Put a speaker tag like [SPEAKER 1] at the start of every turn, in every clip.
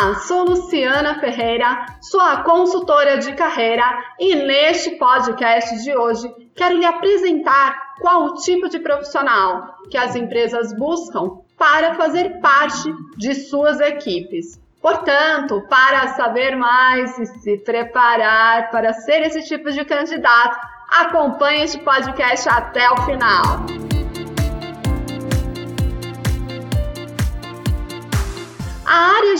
[SPEAKER 1] Olá, sou Luciana Ferreira, sou a consultora de carreira e neste podcast de hoje quero lhe apresentar qual o tipo de profissional que as empresas buscam para fazer parte de suas equipes. Portanto, para saber mais e se preparar para ser esse tipo de candidato, acompanhe este podcast até o final.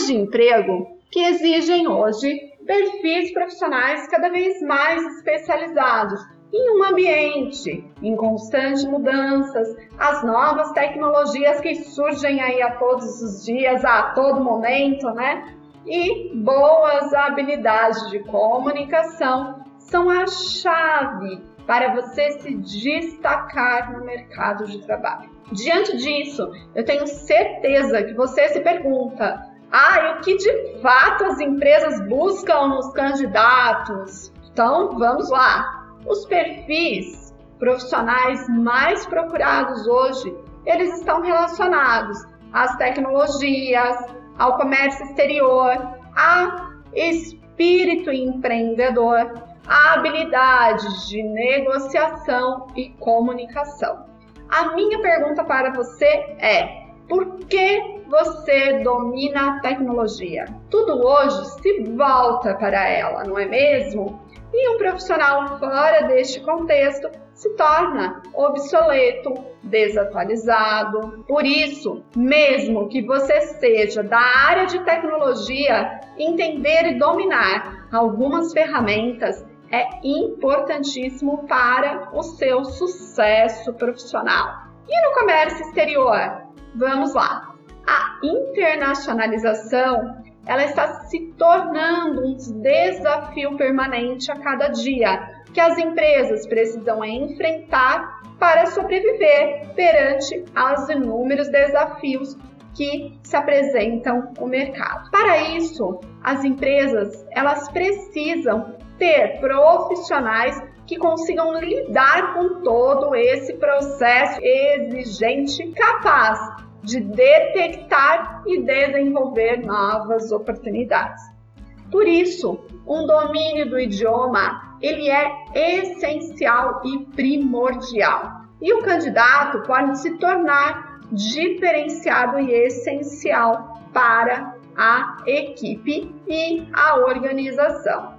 [SPEAKER 1] De emprego que exigem hoje perfis profissionais cada vez mais especializados em um ambiente em constantes mudanças, as novas tecnologias que surgem aí a todos os dias, a todo momento, né? E boas habilidades de comunicação são a chave para você se destacar no mercado de trabalho. Diante disso, eu tenho certeza que você se pergunta: ah, e o que de fato as empresas buscam nos candidatos? Então, vamos lá. Os perfis profissionais mais procurados hoje, eles estão relacionados às tecnologias, ao comércio exterior, a espírito empreendedor, a habilidade de negociação e comunicação. A minha pergunta para você é: por que você domina a tecnologia? Tudo hoje se volta para ela, não é mesmo? E um profissional fora deste contexto se torna obsoleto, desatualizado. Por isso, mesmo que você seja da área de tecnologia, entender e dominar algumas ferramentas é importantíssimo para o seu sucesso profissional. E no comércio exterior? Vamos lá. A internacionalização ela está se tornando um desafio permanente a cada dia que as empresas precisam enfrentar para sobreviver perante aos inúmeros desafios que se apresentam no mercado. Para isso, as empresas elas precisam ter profissionais que consigam lidar com todo esse processo exigente, capaz de detectar e desenvolver novas oportunidades. Por isso, um domínio do idioma, ele é essencial e primordial. E o candidato pode se tornar diferenciado e essencial para a equipe e a organização.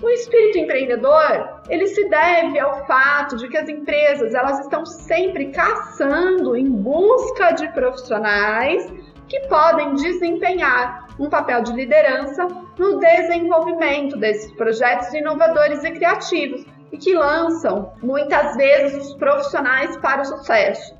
[SPEAKER 1] O espírito empreendedor, ele se deve ao fato de que as empresas, elas estão sempre caçando em busca de profissionais que podem desempenhar um papel de liderança no desenvolvimento desses projetos inovadores e criativos e que lançam muitas vezes os profissionais para o sucesso.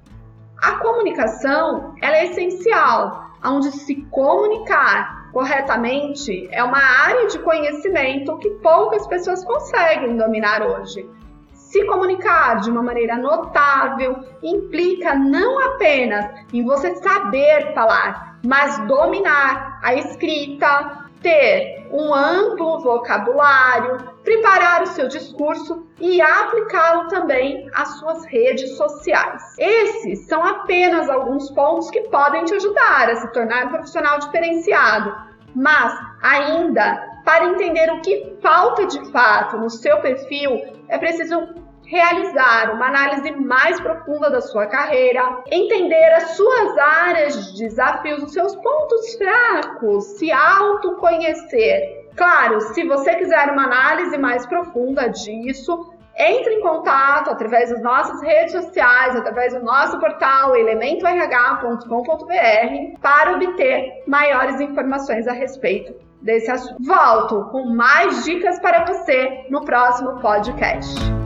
[SPEAKER 1] A comunicação, ela é essencial, onde se comunicar corretamente é uma área de conhecimento que poucas pessoas conseguem dominar hoje. Se comunicar de uma maneira notável implica não apenas em você saber falar, mas dominar a escrita, ter um amplo vocabulário, preparar o seu discurso e aplicá-lo também às suas redes sociais. Esses são apenas alguns pontos que podem te ajudar a se tornar um profissional diferenciado, mas ainda para entender o que falta de fato no seu perfil, é preciso realizar uma análise mais profunda da sua carreira, entender as suas áreas de desafios, os seus pontos fracos, se autoconhecer. Claro, se você quiser uma análise mais profunda disso, entre em contato através das nossas redes sociais, através do nosso portal elementorh.com.br para obter maiores informações a respeito desse assunto. Volto com mais dicas para você no próximo podcast.